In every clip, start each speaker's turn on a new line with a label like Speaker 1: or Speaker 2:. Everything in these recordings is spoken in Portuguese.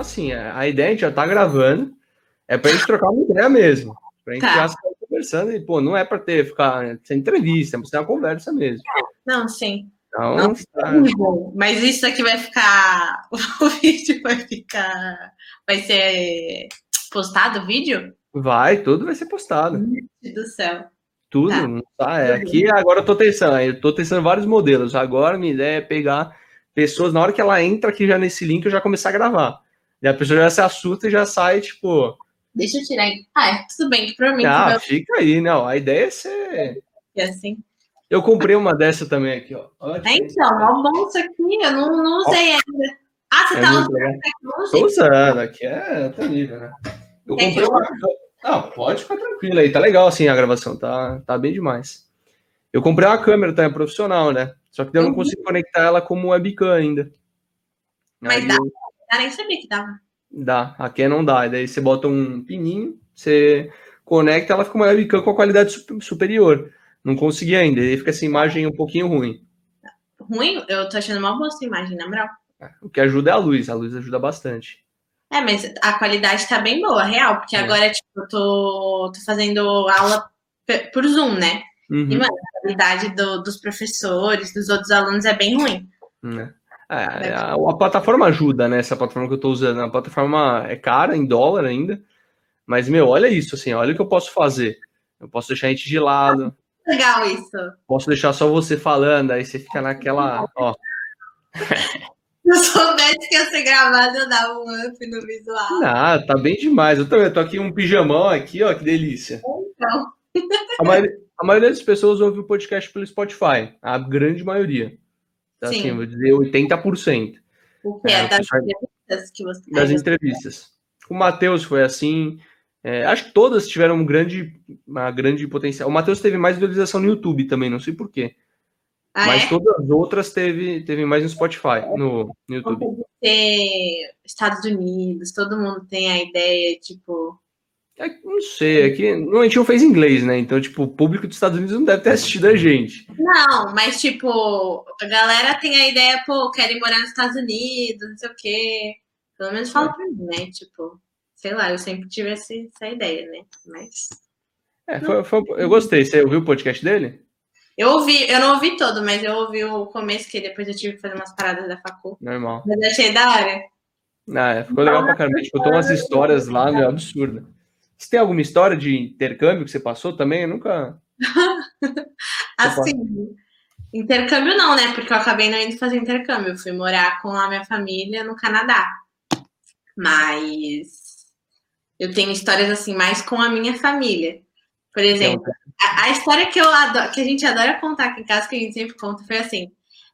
Speaker 1: assim, a ideia a gente já tá gravando, é pra gente trocar uma ideia mesmo. Pra gente tá. já estar conversando e, pô, não é pra ter, ficar sem entrevista, é pra ser uma conversa mesmo.
Speaker 2: Não, sim. Então, não, tá... Mas isso aqui vai ficar. O vídeo vai ficar. Vai ser postado o vídeo?
Speaker 1: Vai, tudo vai ser postado. Meu
Speaker 2: Deus do céu.
Speaker 1: Tudo, tá. tá é. Aqui agora eu tô testando, eu tô testando vários modelos. Agora minha ideia é pegar pessoas, na hora que ela entra aqui já nesse link, eu já começar a gravar. E a pessoa já se assusta e já sai, tipo.
Speaker 2: Deixa eu tirar. Ah, é, tudo bem, que provavelmente.
Speaker 1: Ah, vai... fica aí, não. A ideia é ser.
Speaker 2: É assim.
Speaker 1: Eu comprei uma dessa também aqui, ó.
Speaker 2: Olha é, então, uma bolsa aqui, eu não, não usei ainda. Ah, você é tá usando
Speaker 1: tecnologia? Tô usando, aqui é terrível, né? Eu comprei uma. Não, pode ficar tranquilo aí, tá legal assim a gravação, tá, tá bem demais. Eu comprei uma câmera também profissional, né? Só que eu não uhum. consigo conectar ela como webcam ainda.
Speaker 2: Mas aí dá, eu... nem sabia que dava.
Speaker 1: Dá, aqui não dá. E daí você bota um pininho, você conecta, ela fica uma webcam com a qualidade superior. Não consegui ainda, aí fica essa imagem um pouquinho ruim.
Speaker 2: Ruim? Eu tô achando uma boa essa imagem, na moral.
Speaker 1: É, o que ajuda é a luz, a luz ajuda bastante.
Speaker 2: É, mas a qualidade tá bem boa, real, porque é. agora, tipo, eu tô, tô fazendo aula por Zoom, né? Uhum. E, mano, a qualidade do, dos professores, dos outros alunos é bem ruim.
Speaker 1: É. É, a, a, plataforma ajuda, né? Essa plataforma que eu tô usando. A plataforma é cara, em dólar ainda. Mas, meu, olha isso, assim, olha o que eu posso fazer. Eu posso deixar a gente de lado.
Speaker 2: Legal isso.
Speaker 1: Posso deixar só você falando, aí você fica naquela, ó.
Speaker 2: Se eu soubesse que ia ser gravado, eu dava um up no visual.
Speaker 1: Ah, tá bem demais. Eu tô, eu tô aqui um pijamão aqui, ó, que delícia. Então. A maioria, a maioria das pessoas ouve o podcast pelo Spotify, a grande maioria. Então, assim, Sim. assim, vou dizer 80%.
Speaker 2: O que é, é das entrevistas que você
Speaker 1: Das entrevistas. O Matheus foi assim. É, acho que todas tiveram um grande, uma grande potencial. O Matheus teve mais visualização no YouTube também, não sei porquê. Ah, Mas é? todas as outras teve, teve mais no Spotify, no, no YouTube.
Speaker 2: Ter Estados Unidos, todo mundo tem a ideia, tipo.
Speaker 1: É, não sei, é que a gente não fez inglês, né? Então, tipo, o público dos Estados Unidos não deve ter assistido a gente.
Speaker 2: Não, mas, tipo, a galera tem a ideia, pô, querem morar nos Estados Unidos, não sei o quê. Pelo menos fala pra mim, né? Tipo, sei lá, eu sempre tive essa, essa ideia, né? Mas.
Speaker 1: É, foi, foi, eu gostei. Você ouviu o podcast dele?
Speaker 2: Eu ouvi, eu não ouvi todo, mas eu ouvi o começo, que depois eu tive que fazer umas paradas da facul.
Speaker 1: Normal.
Speaker 2: Mas achei da hora.
Speaker 1: Ah, é, ficou legal pra caramba. Tipo, umas histórias lá, meu, absurda. Você tem alguma história de intercâmbio que você passou também? Eu nunca.
Speaker 2: assim, intercâmbio não, né? Porque eu acabei não indo fazer intercâmbio. Eu fui morar com a minha família no Canadá. Mas eu tenho histórias assim mais com a minha família. Por exemplo, a, história que, eu adoro, que a gente adora contar aqui em casa, que a gente sempre conta, foi assim: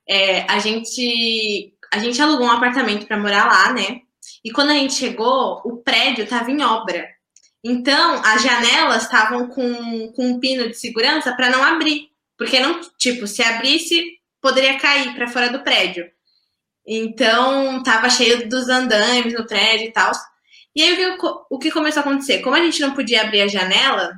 Speaker 2: é, a, gente, a gente alugou um apartamento para morar lá, né? E quando a gente chegou, o prédio estava em obra. Então, as janelas estavam com, com um pino de segurança para não abrir. Porque não, tipo, se abrisse, poderia cair para fora do prédio. Então, tava cheio dos andames no prédio e tal. E aí, o, o que começou a acontecer? Como a gente não podia abrir a janela,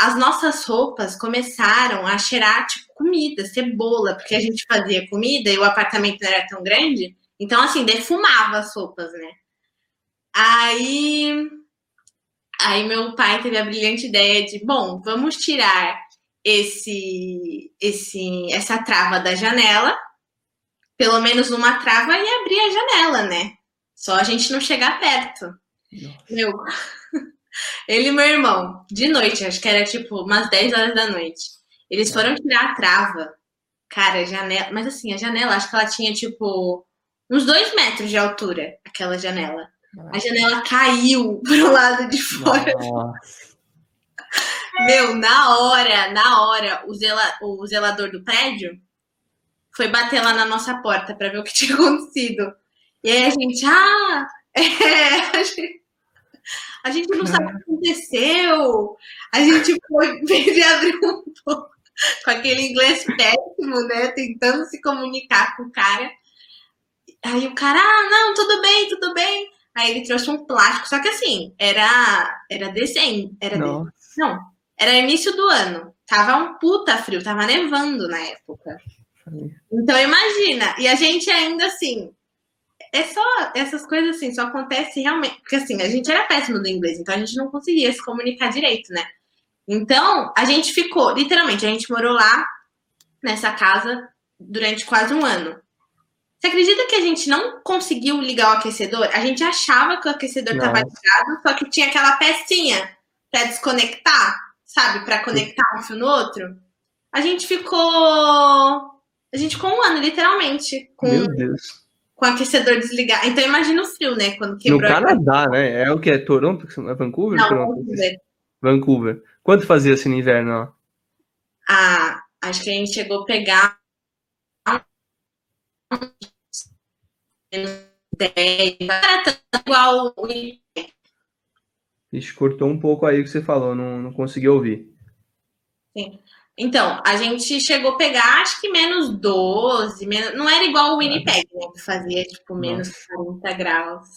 Speaker 2: as nossas roupas começaram a cheirar tipo comida, cebola, porque a gente fazia comida e o apartamento não era tão grande, então assim, defumava as roupas, né? Aí aí meu pai teve a brilhante ideia de, bom, vamos tirar esse esse essa trava da janela, pelo menos uma trava e abrir a janela, né? Só a gente não chegar perto. Nossa. Meu, ele e meu irmão, de noite, acho que era tipo umas 10 horas da noite. Eles foram tirar a trava. Cara, janela. Mas assim, a janela, acho que ela tinha tipo uns dois metros de altura, aquela janela. A janela caiu pro lado de fora. Nossa. Meu, na hora, na hora, o, zela, o zelador do prédio foi bater lá na nossa porta para ver o que tinha acontecido. E aí a gente, ah, é, a gente, a gente não sabe o que aconteceu. A gente foi de abrir um pouco com aquele inglês péssimo, né? Tentando se comunicar com o cara. Aí o cara, ah, não, tudo bem, tudo bem. Aí ele trouxe um plástico, só que assim, era era desenho, era de... não, era início do ano. Tava um puta frio, tava nevando na época. Então imagina, e a gente ainda assim, é só essas coisas assim, só acontece realmente. Porque assim, a gente era péssimo do inglês, então a gente não conseguia se comunicar direito, né? Então, a gente ficou, literalmente, a gente morou lá nessa casa durante quase um ano. Você acredita que a gente não conseguiu ligar o aquecedor? A gente achava que o aquecedor estava ligado, só que tinha aquela pecinha para desconectar, sabe? Para conectar um fio no outro. A gente ficou. A gente ficou um ano, literalmente. Com...
Speaker 1: Meu Deus
Speaker 2: com o aquecedor desligado. Então imagina o frio, né? Quando quebrou.
Speaker 1: No Canadá, né? É o que? É Toronto? É Vancouver?
Speaker 2: Não,
Speaker 1: Toronto?
Speaker 2: Vancouver.
Speaker 1: Vancouver. Quanto fazia assim no inverno? Ó?
Speaker 2: Ah, acho que a gente chegou a pegar 10, igual
Speaker 1: Ixi, cortou um pouco aí o que você falou, não, não consegui ouvir.
Speaker 2: Sim. Então, a gente chegou a pegar, acho que menos 12, menos... não era igual o Winnipeg, né? Que fazia, tipo, menos Nossa. 40 graus.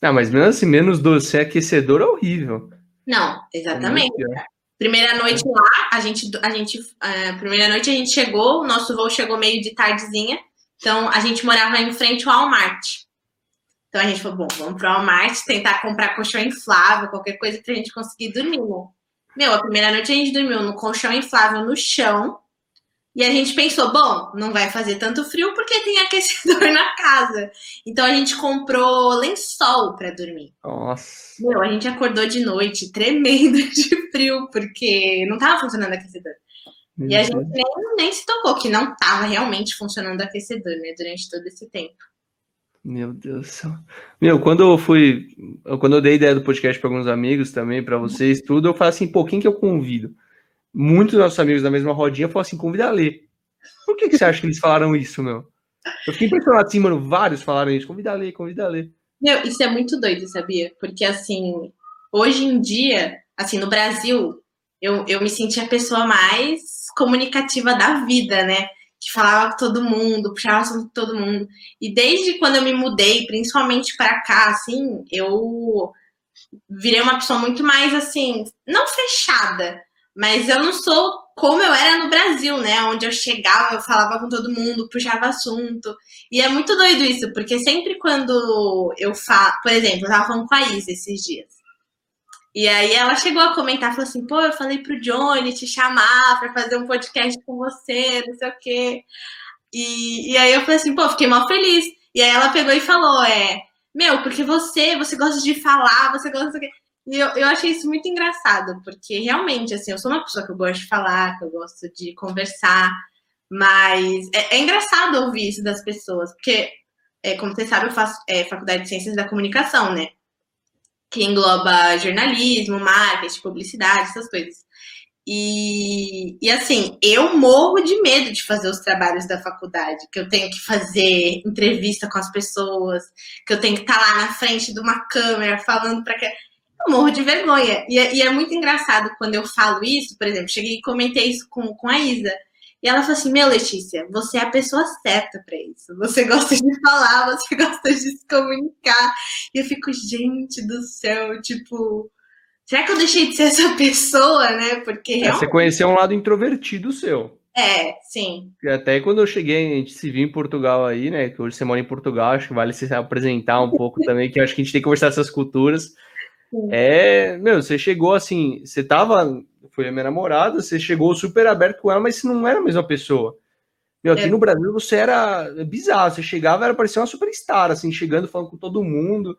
Speaker 1: Ah, mas mesmo assim, menos 12, se é aquecedor, é horrível.
Speaker 2: Não, exatamente. É primeira noite lá, a gente, a gente, uh, primeira noite a gente chegou, o nosso voo chegou meio de tardezinha, então a gente morava em frente ao Walmart. Então a gente falou, bom, vamos pro Walmart tentar comprar colchão inflável, qualquer coisa pra gente conseguir dormir? Meu, a primeira noite a gente dormiu no colchão inflável no chão. E a gente pensou, bom, não vai fazer tanto frio porque tem aquecedor na casa. Então a gente comprou lençol para dormir.
Speaker 1: Nossa.
Speaker 2: Meu, a gente acordou de noite tremendo de frio porque não tava funcionando aquecedor. E a gente nem, nem se tocou que não tava realmente funcionando o aquecedor, né, durante todo esse tempo.
Speaker 1: Meu Deus do céu. Meu, quando eu fui. Quando eu dei ideia do podcast para alguns amigos também, para vocês, tudo, eu falei assim, pô, quem que eu convido? Muitos dos nossos amigos da mesma rodinha falaram assim, convida a ler. Por que, que você acha que eles falaram isso, meu? Eu fiquei impressionado assim, mano, vários falaram isso, convida a ler, convida a ler.
Speaker 2: Meu, isso é muito doido, sabia? Porque assim, hoje em dia, assim, no Brasil, eu, eu me senti a pessoa mais comunicativa da vida, né? que falava com todo mundo, puxava assunto com todo mundo. E desde quando eu me mudei, principalmente para cá, assim, eu virei uma pessoa muito mais assim, não fechada, mas eu não sou como eu era no Brasil, né? Onde eu chegava, eu falava com todo mundo, puxava assunto. E é muito doido isso, porque sempre quando eu falo, por exemplo, eu tava falando com a Isa esses dias. E aí ela chegou a comentar, falou assim, pô, eu falei pro Johnny te chamar para fazer um podcast com você, não sei o quê. E, e aí eu falei assim, pô, fiquei mal feliz. E aí ela pegou e falou, é, meu, porque você, você gosta de falar, você gosta de... E eu, eu achei isso muito engraçado, porque realmente, assim, eu sou uma pessoa que eu gosto de falar, que eu gosto de conversar, mas é, é engraçado ouvir isso das pessoas, porque, é, como você sabe, eu faço é, faculdade de Ciências da Comunicação, né? Que engloba jornalismo, marketing, publicidade, essas coisas. E, e assim, eu morro de medo de fazer os trabalhos da faculdade, que eu tenho que fazer entrevista com as pessoas, que eu tenho que estar lá na frente de uma câmera falando para que. Eu morro de vergonha. E é, e é, muito engraçado quando eu falo isso, por exemplo, cheguei e comentei isso com, com a Isa. E ela falou assim: Meu, Letícia, você é a pessoa certa para isso. Você gosta de falar, você gosta de se comunicar. E eu fico, gente do céu, tipo, será que eu deixei de ser essa pessoa, né? Porque
Speaker 1: realmente... é, você conheceu um lado introvertido seu.
Speaker 2: É, sim.
Speaker 1: E até quando eu cheguei, a gente se viu em Portugal aí, né? Que hoje você mora em Portugal, acho que vale se apresentar um pouco também, que eu acho que a gente tem que conversar essas culturas. Sim. É, meu, você chegou assim, você tava foi a minha namorada, você chegou super aberto com ela, mas você não era a mesma pessoa. Meu, aqui é. no Brasil você era bizarro, você chegava, era parecia uma superstar, assim, chegando, falando com todo mundo,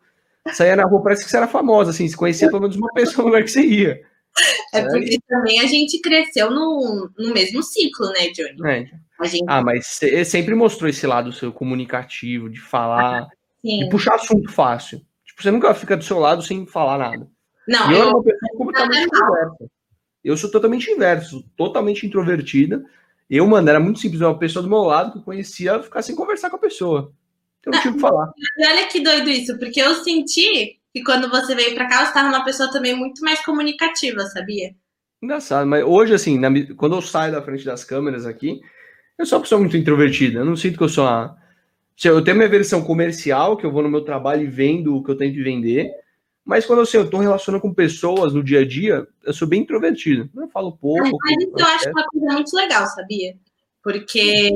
Speaker 1: saía na rua, parece que você era famosa, assim, você conhecia pelo menos uma pessoa no lugar que você ia.
Speaker 2: É porque é. também a gente cresceu no, no mesmo ciclo, né, Johnny?
Speaker 1: É. Gente... Ah, mas você sempre mostrou esse lado seu comunicativo, de falar, ah, de puxar assunto fácil. Tipo, você nunca fica do seu lado sem falar nada.
Speaker 2: Não,
Speaker 1: e eu, eu era uma pessoa completamente diversa. Eu sou totalmente inverso, totalmente introvertida. Eu, mano, era muito simples. Uma pessoa do meu lado que eu conhecia ficar sem conversar com a pessoa. Então, não tinha o que falar.
Speaker 2: E olha que doido isso, porque eu senti que quando você veio para cá, você estava uma pessoa também muito mais comunicativa, sabia?
Speaker 1: Engraçado, mas hoje, assim, na, quando eu saio da frente das câmeras aqui, eu sou uma pessoa muito introvertida. Eu não sinto que eu sou uma. Eu tenho minha versão comercial, que eu vou no meu trabalho e vendo o que eu tenho que vender. Mas quando assim, eu estou relacionando com pessoas no dia a dia, eu sou bem introvertido. Eu falo pouco.
Speaker 2: Mas isso eu acho uma coisa muito legal, sabia? Porque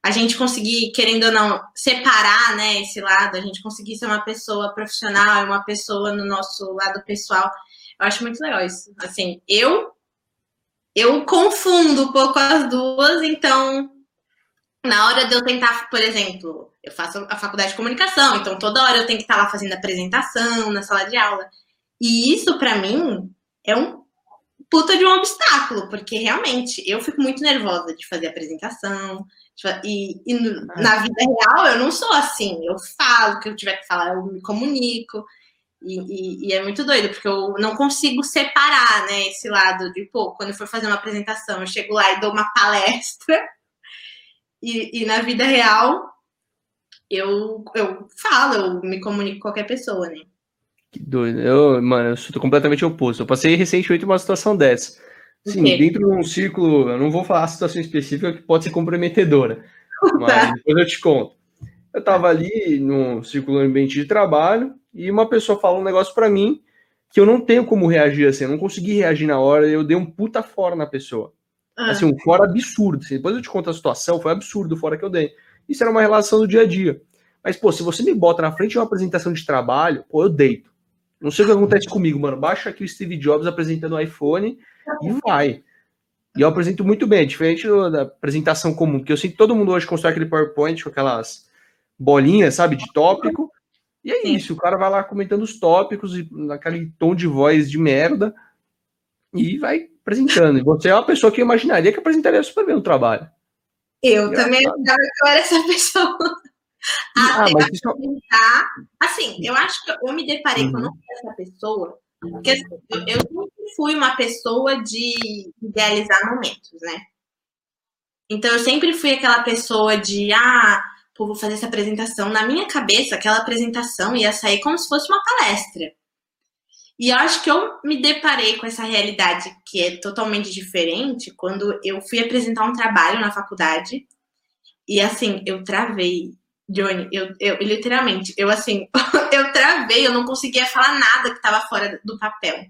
Speaker 2: a gente conseguir, querendo ou não, separar, né, esse lado, a gente conseguir ser uma pessoa profissional e uma pessoa no nosso lado pessoal. Eu acho muito legal isso. Assim, eu eu confundo um pouco as duas, então na hora de eu tentar, por exemplo, eu faço a faculdade de comunicação, então toda hora eu tenho que estar lá fazendo apresentação na sala de aula. E isso para mim é um puta de um obstáculo, porque realmente eu fico muito nervosa de fazer apresentação, e, e na vida real eu não sou assim. Eu falo o que eu tiver que falar, eu me comunico. E, e, e, é muito doido, porque eu não consigo separar, né, esse lado de, pô, quando eu for fazer uma apresentação, eu chego lá e dou uma palestra, e, e na vida real, eu, eu falo, eu me comunico com qualquer pessoa, né.
Speaker 1: Que doido. Eu, mano, eu sou completamente oposto. Eu passei recentemente uma situação dessa. Sim, dentro de um círculo, eu não vou falar a situação específica que pode ser comprometedora, mas depois eu te conto. Eu estava ali no círculo ambiente de trabalho e uma pessoa falou um negócio para mim que eu não tenho como reagir assim, eu não consegui reagir na hora, eu dei um puta fora na pessoa. Ah. Assim, um fora absurdo. Assim, depois eu te conto a situação, foi absurdo o fora que eu dei. Isso era uma relação do dia a dia. Mas, pô, se você me bota na frente de uma apresentação de trabalho, pô, eu deito. Não sei o que acontece comigo, mano. Baixa aqui o Steve Jobs apresentando o iPhone e vai. E eu apresento muito bem, diferente da apresentação comum, porque eu sinto que todo mundo hoje constrói aquele PowerPoint com aquelas bolinhas, sabe, de tópico. E é isso, o cara vai lá comentando os tópicos e naquele tom de voz de merda e vai apresentando. E você é uma pessoa que eu imaginaria que apresentaria super bem o trabalho.
Speaker 2: Eu também achava que eu era essa pessoa. Ah, mas isso... Assim, eu acho que eu me deparei uhum. com essa pessoa porque assim, eu, eu sempre fui uma pessoa de idealizar momentos, né? Então eu sempre fui aquela pessoa de, ah, pô, vou fazer essa apresentação. Na minha cabeça, aquela apresentação ia sair como se fosse uma palestra. E eu acho que eu me deparei com essa realidade que é totalmente diferente quando eu fui apresentar um trabalho na faculdade. E assim, eu travei Johnny, eu, eu literalmente, eu assim, eu travei, eu não conseguia falar nada que estava fora do papel.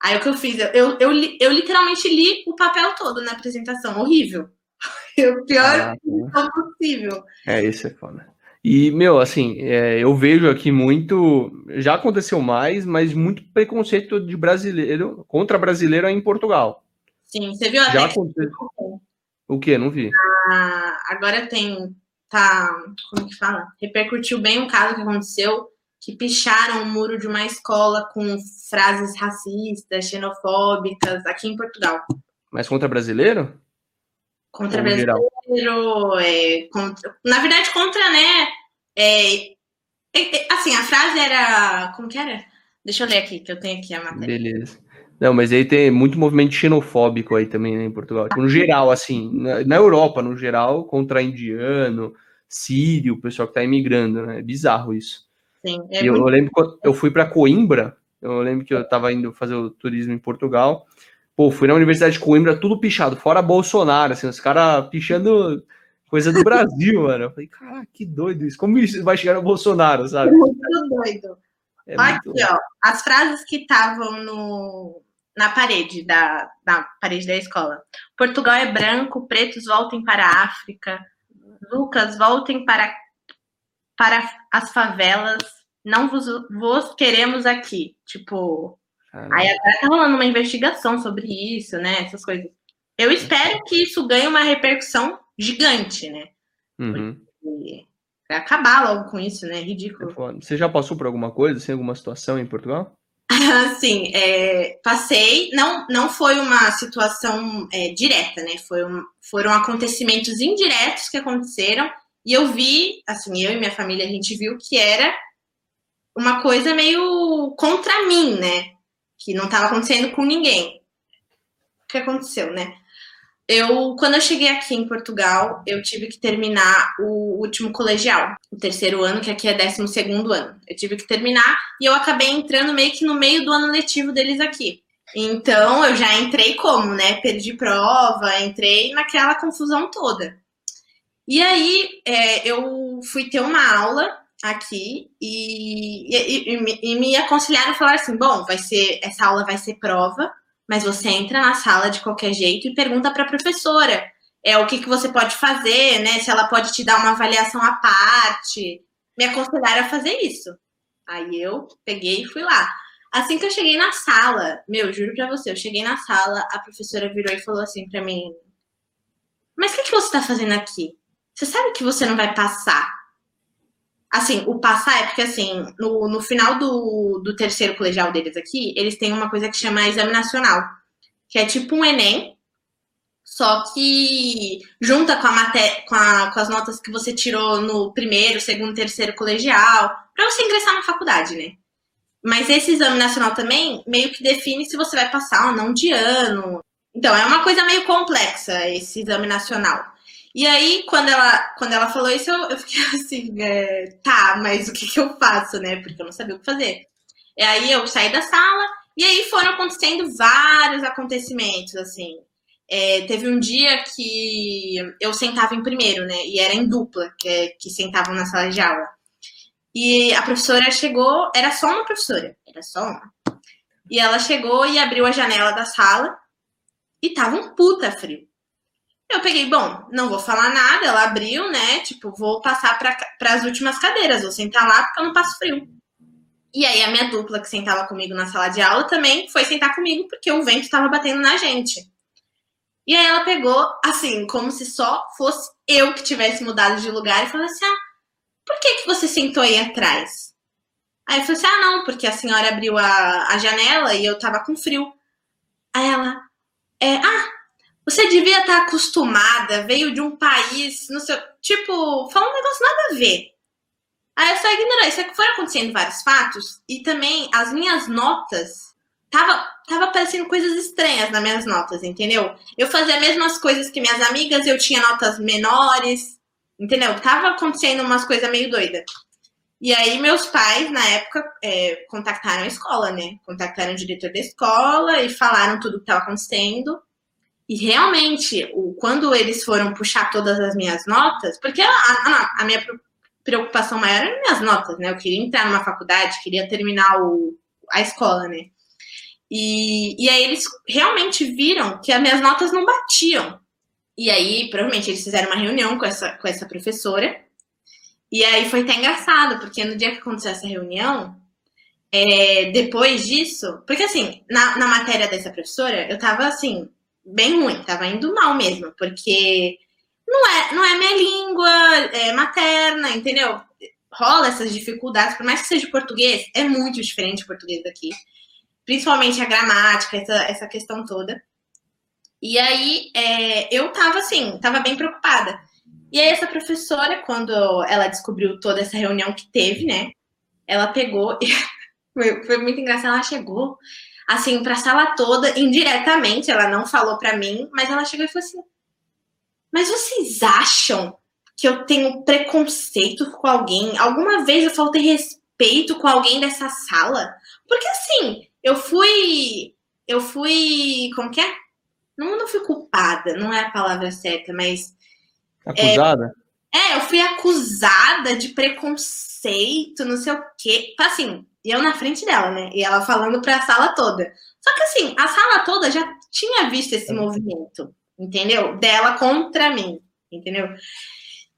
Speaker 2: Aí o que eu fiz? Eu, eu, eu, eu, literalmente li o papel todo na apresentação, horrível. O pior ah, possível.
Speaker 1: É, isso é foda. E, meu, assim, é, eu vejo aqui muito. Já aconteceu mais, mas muito preconceito de brasileiro contra brasileiro em Portugal.
Speaker 2: Sim, você viu
Speaker 1: Já aconteceu. O que? Não vi.
Speaker 2: Ah, agora tem tá, como que fala? Repercutiu bem um caso que aconteceu, que picharam o muro de uma escola com frases racistas, xenofóbicas, aqui em Portugal.
Speaker 1: Mas contra brasileiro?
Speaker 2: Contra brasileiro, é, contra, na verdade contra, né, é, é, é, assim, a frase era, como que era? Deixa eu ler aqui, que eu tenho aqui a matéria.
Speaker 1: Beleza. Não, mas aí tem muito movimento xenofóbico aí também né, em Portugal. Tipo, no geral, assim, na, na, Europa, no geral, contra indiano, sírio, o pessoal que tá imigrando, né? É bizarro isso. Sim. É eu, muito... eu, lembro quando eu fui para Coimbra, eu lembro que eu tava indo fazer o turismo em Portugal. Pô, fui na Universidade de Coimbra, tudo pichado, fora Bolsonaro, assim, os caras pichando coisa do Brasil, mano. Eu falei, cara, que doido isso. Como isso vai chegar no Bolsonaro, sabe?
Speaker 2: Muito doido. É Aqui, muito... ó, as frases que estavam no, na parede da, da parede da escola. Portugal é branco, pretos voltem para a África. Lucas, voltem para, para as favelas. Não vos, vos queremos aqui. Tipo. Aí agora tá rolando uma investigação sobre isso, né? Essas coisas. Eu espero que isso ganhe uma repercussão gigante, né?
Speaker 1: Uhum.
Speaker 2: acabar logo com isso, né? Ridículo.
Speaker 1: É Você já passou por alguma coisa, assim, alguma situação em Portugal?
Speaker 2: Sim, é, passei. Não, não foi uma situação é, direta, né? Foi um, foram acontecimentos indiretos que aconteceram e eu vi, assim, eu e minha família a gente viu que era uma coisa meio contra mim, né? Que não estava acontecendo com ninguém. O que aconteceu, né? Eu, quando eu cheguei aqui em Portugal, eu tive que terminar o último colegial, o terceiro ano, que aqui é décimo segundo ano. Eu tive que terminar e eu acabei entrando meio que no meio do ano letivo deles aqui. Então, eu já entrei como, né? Perdi prova, entrei naquela confusão toda. E aí, é, eu fui ter uma aula aqui e, e, e, e me aconselharam a falar assim: bom, vai ser essa aula vai ser prova, mas você entra na sala de qualquer jeito e pergunta para a professora. é, o que, que você pode fazer, né? Se ela pode te dar uma avaliação à parte. Me aconselharam a fazer isso. Aí eu peguei e fui lá. Assim que eu cheguei na sala, meu, juro pra você, eu cheguei na sala, a professora virou e falou assim pra mim: Mas o que, que você tá fazendo aqui? Você sabe que você não vai passar. Assim, o passar é porque, assim, no, no final do, do terceiro colegial deles aqui, eles têm uma coisa que chama exame nacional, que é tipo um Enem, só que junta com, a maté com, a, com as notas que você tirou no primeiro, segundo, terceiro colegial, para você ingressar na faculdade, né? Mas esse exame nacional também meio que define se você vai passar ou não de ano. Então, é uma coisa meio complexa esse exame nacional. E aí, quando ela, quando ela falou isso, eu, eu fiquei assim, é, tá, mas o que, que eu faço, né? Porque eu não sabia o que fazer. E aí eu saí da sala, e aí foram acontecendo vários acontecimentos, assim. É, teve um dia que eu sentava em primeiro, né? E era em dupla, que, é, que sentavam na sala de aula. E a professora chegou, era só uma professora, era só uma. E ela chegou e abriu a janela da sala e tava um puta frio. Eu peguei, bom, não vou falar nada, ela abriu, né? Tipo, vou passar para as últimas cadeiras, vou sentar lá porque eu não passo frio. E aí a minha dupla que sentava comigo na sala de aula também foi sentar comigo porque o vento estava batendo na gente. E aí ela pegou, assim, como se só fosse eu que tivesse mudado de lugar e falou assim: ah, por que, que você sentou aí atrás? Aí eu falei assim: ah, não, porque a senhora abriu a, a janela e eu tava com frio. Aí ela, é, ah, você devia estar acostumada, veio de um país, no seu, tipo, falou um negócio nada a ver. Aí eu só ignorei. Isso é que foram acontecendo vários fatos e também as minhas notas tava, tava aparecendo coisas estranhas nas minhas notas, entendeu? Eu fazia as mesmas coisas que minhas amigas, eu tinha notas menores. Entendeu? Tava acontecendo umas coisas meio doidas. E aí, meus pais, na época, é, contactaram a escola, né? Contactaram o diretor da escola e falaram tudo que estava acontecendo. E realmente, o, quando eles foram puxar todas as minhas notas, porque a, a, a minha preocupação maior era minhas notas, né? Eu queria entrar numa faculdade, queria terminar o, a escola, né? E, e aí eles realmente viram que as minhas notas não batiam. E aí, provavelmente, eles fizeram uma reunião com essa, com essa professora. E aí foi até engraçado, porque no dia que aconteceu essa reunião, é, depois disso, porque assim, na, na matéria dessa professora, eu tava assim, bem ruim, tava indo mal mesmo, porque não é, não é minha língua é materna, entendeu? Rola essas dificuldades, por mais que seja português, é muito diferente o português daqui. Principalmente a gramática, essa, essa questão toda. E aí é, eu tava assim, tava bem preocupada. E aí essa professora, quando ela descobriu toda essa reunião que teve, né? Ela pegou e foi, foi muito engraçado, ela chegou assim para a sala toda indiretamente, ela não falou para mim, mas ela chegou e falou assim: "Mas vocês acham que eu tenho preconceito com alguém? Alguma vez eu faltei respeito com alguém dessa sala? Porque assim, eu fui eu fui, como que é? Não, não fui culpada, não é a palavra certa, mas.
Speaker 1: Acusada?
Speaker 2: É, é eu fui acusada de preconceito, não sei o quê. Assim, eu na frente dela, né? E ela falando para a sala toda. Só que assim, a sala toda já tinha visto esse movimento, entendeu? Dela contra mim, entendeu?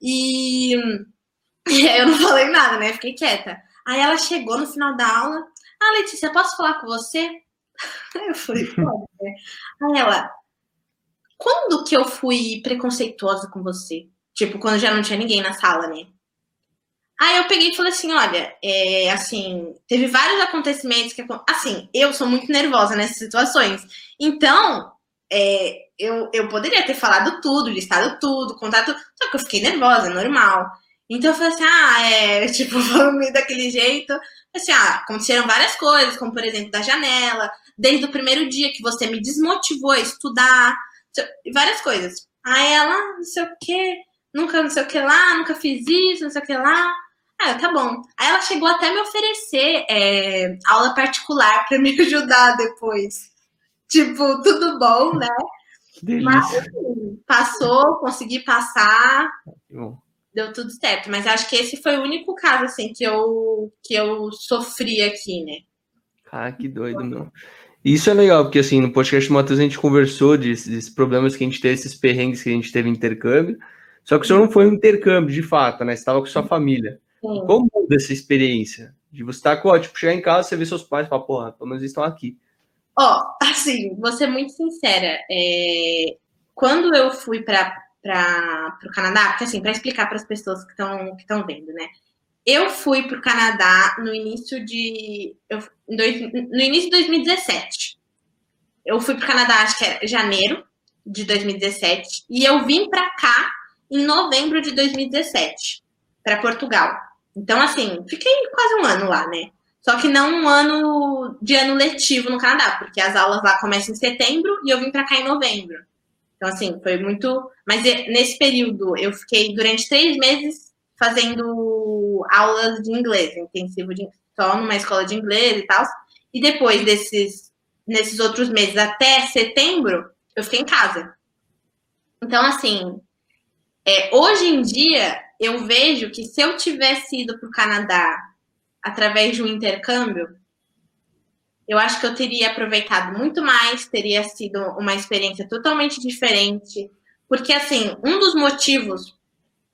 Speaker 2: E eu não falei nada, né? Fiquei quieta. Aí ela chegou no final da aula. Ah, Letícia, posso falar com você? Eu falei, pode, né? Aí ela, quando que eu fui preconceituosa com você? Tipo, quando já não tinha ninguém na sala, né? Aí eu peguei e falei assim, olha, é, assim, teve vários acontecimentos que, assim, eu sou muito nervosa nessas situações. Então, é, eu, eu poderia ter falado tudo, listado tudo, contado tudo, só que eu fiquei nervosa, normal. Então eu falei assim, ah, é, tipo, falando daquele jeito, assim, ah, aconteceram várias coisas, como por exemplo, da janela, desde o primeiro dia que você me desmotivou a estudar, várias coisas. Aí ela, não sei o que, nunca não sei o que lá, nunca fiz isso, não sei o que lá. Ah, tá bom. Aí ela chegou até me oferecer é, aula particular para me ajudar depois. Tipo, tudo bom, né? Mas assim, passou, consegui passar. Deu tudo certo. Mas acho que esse foi o único caso assim que eu que eu sofri aqui, né?
Speaker 1: Ah, que doido, meu. Isso é legal, porque assim, no podcast do Matheus a gente conversou desses problemas que a gente teve, esses perrengues que a gente teve em intercâmbio. Só que o senhor não foi um intercâmbio, de fato, né? Você estava com sua família. Sim. Como muda essa experiência? De você estar com, tipo, chegar em casa, você vê seus pais e falar, porra, pelo menos eles estão aqui.
Speaker 2: Ó, oh, assim, vou ser muito sincera. É... Quando eu fui para o Canadá, porque assim, para explicar para as pessoas que estão que vendo, né? Eu fui para o Canadá no início de. Eu, no início de 2017. Eu fui para o Canadá, acho que era janeiro de 2017. E eu vim para cá em novembro de 2017, para Portugal. Então, assim, fiquei quase um ano lá, né? Só que não um ano de ano letivo no Canadá, porque as aulas lá começam em setembro e eu vim para cá em novembro. Então, assim, foi muito. Mas nesse período eu fiquei durante três meses fazendo aulas de inglês, intensivo de só numa escola de inglês e tal. E depois desses, nesses outros meses, até setembro, eu fiquei em casa. Então, assim, é, hoje em dia, eu vejo que se eu tivesse ido para o Canadá através de um intercâmbio, eu acho que eu teria aproveitado muito mais, teria sido uma experiência totalmente diferente. Porque, assim, um dos motivos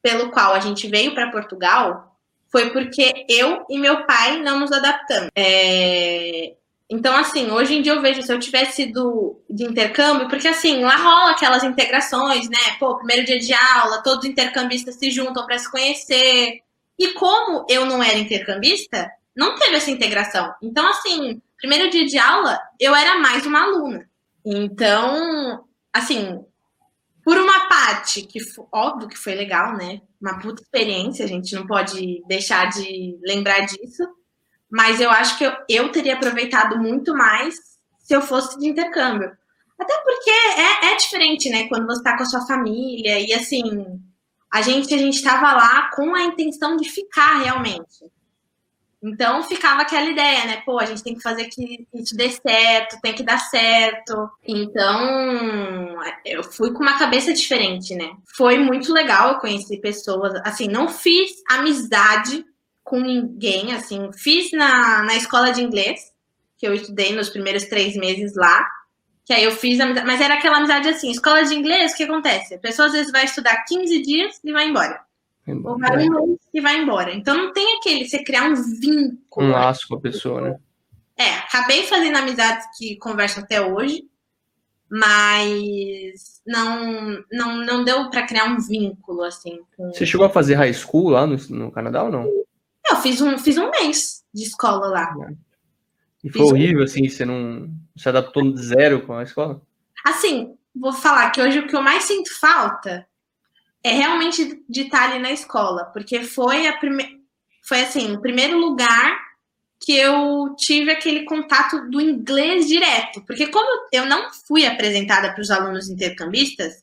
Speaker 2: pelo qual a gente veio para Portugal foi porque eu e meu pai não nos adaptamos. É... Então, assim, hoje em dia eu vejo, se eu tivesse sido de intercâmbio, porque assim, lá rola aquelas integrações, né? Pô, primeiro dia de aula, todos os intercambistas se juntam para se conhecer. E como eu não era intercambista, não teve essa integração. Então, assim, primeiro dia de aula, eu era mais uma aluna. Então, assim, por uma parte que, óbvio que foi legal, né? Uma puta experiência, a gente não pode deixar de lembrar disso. Mas eu acho que eu, eu teria aproveitado muito mais se eu fosse de intercâmbio. Até porque é, é diferente, né? Quando você está com a sua família e assim, a gente a gente estava lá com a intenção de ficar realmente. Então ficava aquela ideia, né? Pô, a gente tem que fazer que isso dê certo, tem que dar certo. Então, eu fui com uma cabeça diferente, né? Foi muito legal, eu conheci pessoas, assim, não fiz amizade com ninguém, assim. Fiz na, na escola de inglês, que eu estudei nos primeiros três meses lá. Que aí eu fiz amizade, mas era aquela amizade assim, escola de inglês, o que acontece? A pessoa às vezes vai estudar 15 dias e vai embora. Ou vai um mês e vai embora. Então não tem aquele, você criar um vínculo.
Speaker 1: Um laço com a pessoa, né?
Speaker 2: É, acabei fazendo amizades que conversam até hoje, mas não não, não deu para criar um vínculo assim.
Speaker 1: Com... Você chegou a fazer high school lá no, no Canadá ou não?
Speaker 2: Eu fiz um, fiz um mês de escola lá.
Speaker 1: E foi fiz horrível, um... assim, você não se adaptou de zero com a escola?
Speaker 2: Assim, vou falar que hoje o que eu mais sinto falta é realmente de estar ali na escola, porque foi a primeira. Foi assim, o primeiro lugar que eu tive aquele contato do inglês direto. Porque como eu não fui apresentada para os alunos intercambistas,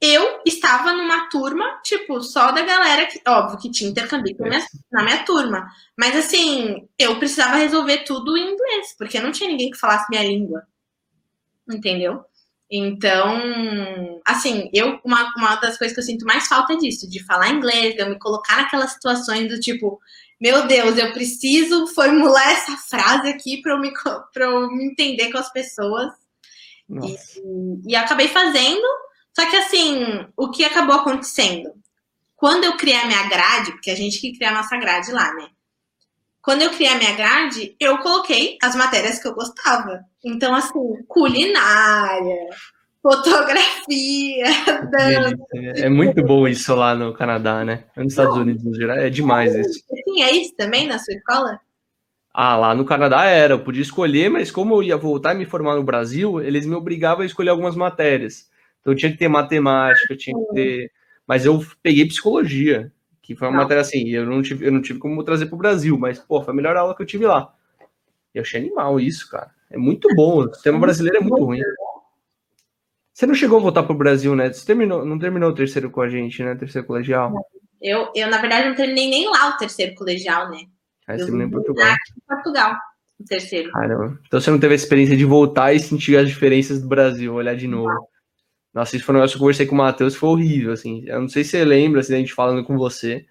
Speaker 2: eu estava numa turma, tipo, só da galera que, óbvio, que tinha intercâmbio na minha, na minha turma. Mas assim, eu precisava resolver tudo em inglês, porque não tinha ninguém que falasse minha língua. Entendeu? Então, assim, eu uma, uma das coisas que eu sinto mais falta é disso, de falar inglês, de eu me colocar naquelas situações do tipo, meu Deus, eu preciso formular essa frase aqui para eu, me, eu me entender com as pessoas. E, e acabei fazendo, só que assim, o que acabou acontecendo? Quando eu criei a minha grade, porque a gente que cria a nossa grade lá, né? Quando eu criei a minha grade, eu coloquei as matérias que eu gostava. Então, assim, culinária, fotografia, dança.
Speaker 1: É muito bom isso lá no Canadá, né? Nos Estados Unidos, no geral, é demais isso.
Speaker 2: Sim, é isso também na sua escola?
Speaker 1: Ah, lá no Canadá era, eu podia escolher, mas como eu ia voltar e me formar no Brasil, eles me obrigavam a escolher algumas matérias. Então tinha que ter matemática, tinha que ter. Mas eu peguei psicologia, que foi uma não. matéria assim, eu não tive, eu não tive como trazer para o Brasil, mas pô, foi a melhor aula que eu tive lá. Eu achei animal isso, cara. É muito bom. O sistema brasileiro é muito ruim. Você não chegou a voltar para o Brasil, né? Você terminou, não terminou o terceiro com a gente, né? Terceiro colegial.
Speaker 2: Eu, eu, na verdade, não terminei nem lá o terceiro colegial, né?
Speaker 1: Aí você em Portugal.
Speaker 2: Aqui em Portugal, o terceiro.
Speaker 1: Caramba. Então você não teve a experiência de voltar e sentir as diferenças do Brasil, olhar de novo. Não. Nossa, isso foi um negócio que eu conversei com o Matheus, foi horrível, assim. Eu não sei se você lembra, assim, a gente falando com você,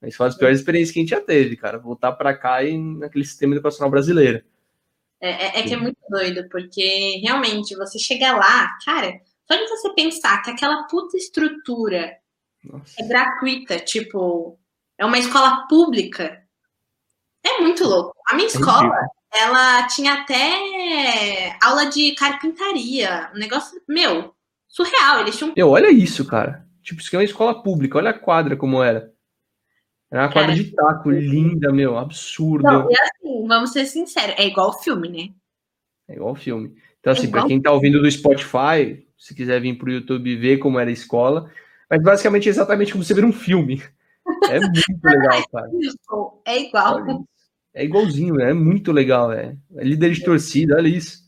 Speaker 1: mas foi uma das piores experiências que a gente já teve, cara. Voltar para cá e naquele sistema educacional brasileiro.
Speaker 2: É, é, é, que é muito doido, porque realmente você chega lá, cara, só de você pensar que aquela puta estrutura Nossa. é gratuita, tipo, é uma escola pública, é muito louco. A minha é escola, ela tinha até aula de carpintaria, um negócio, meu, surreal. Eles tinham.
Speaker 1: Meu, olha isso, cara. Tipo, isso aqui é uma escola pública, olha a quadra como era. Era uma quadra de taco, linda, meu, absurdo. Não,
Speaker 2: e assim, vamos ser sinceros, é igual o filme, né?
Speaker 1: É igual o filme. Então, assim, é para quem tá ouvindo do Spotify, se quiser vir pro YouTube ver como era a escola, mas basicamente é exatamente como você ver um filme. É muito legal, cara.
Speaker 2: É igual.
Speaker 1: É igualzinho, é muito legal, é. é líder de torcida, olha isso.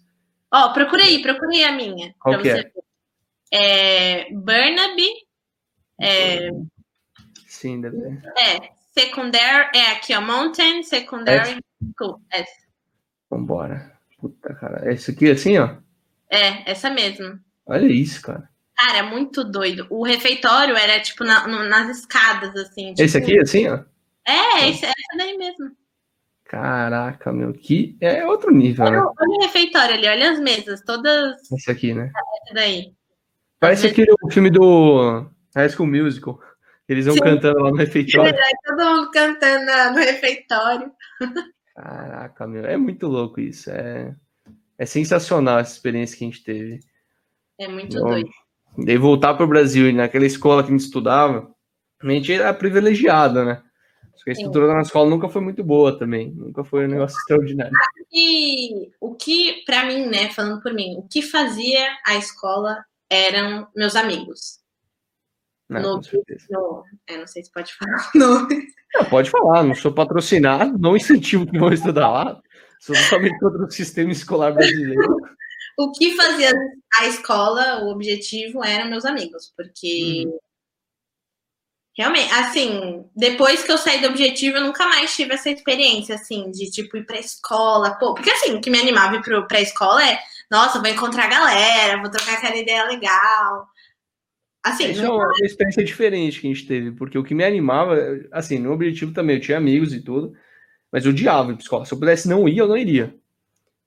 Speaker 2: Ó, oh, procura aí, procura aí a minha.
Speaker 1: Qual que é?
Speaker 2: É? Burnaby. É...
Speaker 1: Sim, deve ser.
Speaker 2: É, secundário, é aqui, ó, Mountain Secondary School.
Speaker 1: Vambora. Puta, cara. É isso aqui assim, ó?
Speaker 2: É, essa mesmo.
Speaker 1: Olha isso, cara.
Speaker 2: Cara, é muito doido. O refeitório era, tipo, na, no, nas escadas, assim. Tipo...
Speaker 1: Esse aqui, assim, ó?
Speaker 2: É, esse, essa daí mesmo.
Speaker 1: Caraca, meu, que é outro nível,
Speaker 2: olha,
Speaker 1: né?
Speaker 2: Olha o refeitório ali, olha as mesas, todas.
Speaker 1: Esse aqui, né?
Speaker 2: Esse daí.
Speaker 1: Parece as aquele filme do High School Musical. Eles vão Sim. cantando lá no refeitório. É,
Speaker 2: todo mundo cantando no refeitório.
Speaker 1: Caraca, meu, é muito louco isso. É, é sensacional essa experiência que a gente teve.
Speaker 2: É muito então, doido.
Speaker 1: Daí voltar para o Brasil e naquela escola que a gente estudava, a gente era privilegiado, né? a estrutura da nossa escola nunca foi muito boa também, nunca foi um negócio extraordinário.
Speaker 2: E o que, para mim, né, falando por mim, o que fazia a escola eram meus amigos.
Speaker 1: Não, no,
Speaker 2: no, é, não sei se pode falar. Não.
Speaker 1: não. pode falar, não sou patrocinado, não incentivo que vão estudar lá, sou totalmente contra o sistema escolar brasileiro.
Speaker 2: o que fazia a escola, o objetivo eram meus amigos, porque hum. Realmente, assim, depois que eu saí do objetivo, eu nunca mais tive essa experiência, assim, de tipo ir pra escola. Pô, porque assim, o que me animava ir pra escola é, nossa, vou encontrar a galera, vou trocar aquela ideia legal. Assim,
Speaker 1: Isso é uma experiência diferente que a gente teve, porque o que me animava, assim, no objetivo também, eu tinha amigos e tudo, mas eu odiava ir pra escola. Se eu pudesse não ir, eu não iria.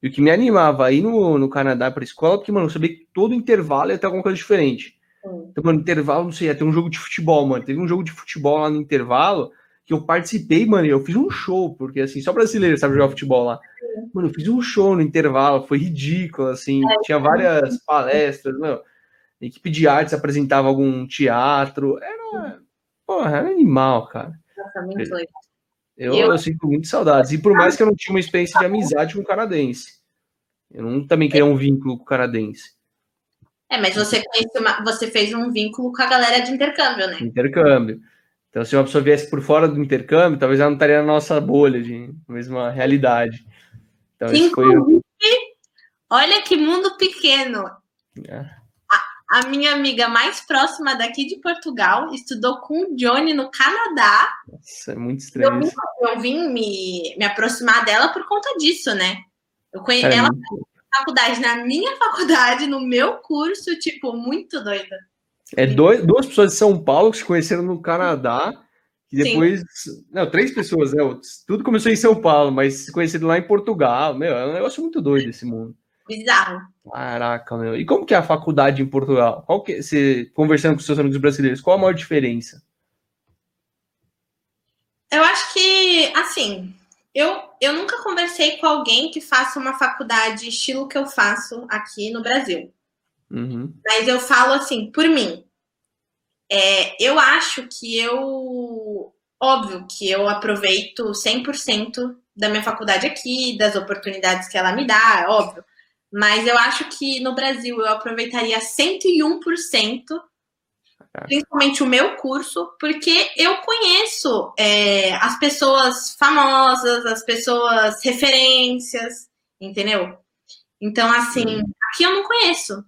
Speaker 1: E o que me animava aí no, no Canadá pra escola, porque, mano, eu sabia que todo intervalo ia ter alguma coisa diferente. Então, mano, intervalo, não sei, ia ter um jogo de futebol, mano. Teve um jogo de futebol lá no intervalo que eu participei, mano, eu fiz um show, porque assim, só brasileiro sabe jogar futebol lá. Mano, eu fiz um show no intervalo, foi ridículo, assim, é, tinha várias palestras, mano. equipe de artes apresentava algum teatro, era, porra, era animal, cara. Nossa, muito legal. Eu, eu, eu, sinto muito saudades. E por mais que eu não tinha uma experiência de amizade com o canadense, eu não também queria um vínculo com o canadense.
Speaker 2: É, mas você, uma, você fez um vínculo com a galera de intercâmbio, né?
Speaker 1: Intercâmbio. Então, se uma pessoa viesse por fora do intercâmbio, talvez ela não estaria na nossa bolha de mesma realidade.
Speaker 2: Então, Inclusive, foi... olha que mundo pequeno. É. A, a, minha amiga mais próxima daqui de Portugal estudou com o Johnny no Canadá.
Speaker 1: Nossa, é muito estranho.
Speaker 2: Eu vim, eu vim me, me aproximar dela por conta disso, né? Eu conheci é ela. Muito faculdade, na minha faculdade, no meu curso, tipo, muito doida.
Speaker 1: É dois, duas pessoas de São Paulo que se conheceram no Canadá, e depois. Sim. Não, três pessoas, né? Tudo começou em São Paulo, mas se conheceram lá em Portugal. Meu, é um negócio muito doido esse mundo.
Speaker 2: Bizarro.
Speaker 1: Caraca, meu. E como que é a faculdade em Portugal? Qual que, você, conversando com seus amigos brasileiros, qual a maior diferença?
Speaker 2: Eu acho que, assim, eu, eu nunca conversei com alguém que faça uma faculdade estilo que eu faço aqui no Brasil.
Speaker 1: Uhum.
Speaker 2: Mas eu falo assim, por mim. É, eu acho que eu. Óbvio que eu aproveito 100% da minha faculdade aqui, das oportunidades que ela me dá, é óbvio. Mas eu acho que no Brasil eu aproveitaria 101% principalmente o meu curso, porque eu conheço é, as pessoas famosas, as pessoas referências, entendeu? Então, assim, aqui eu não conheço.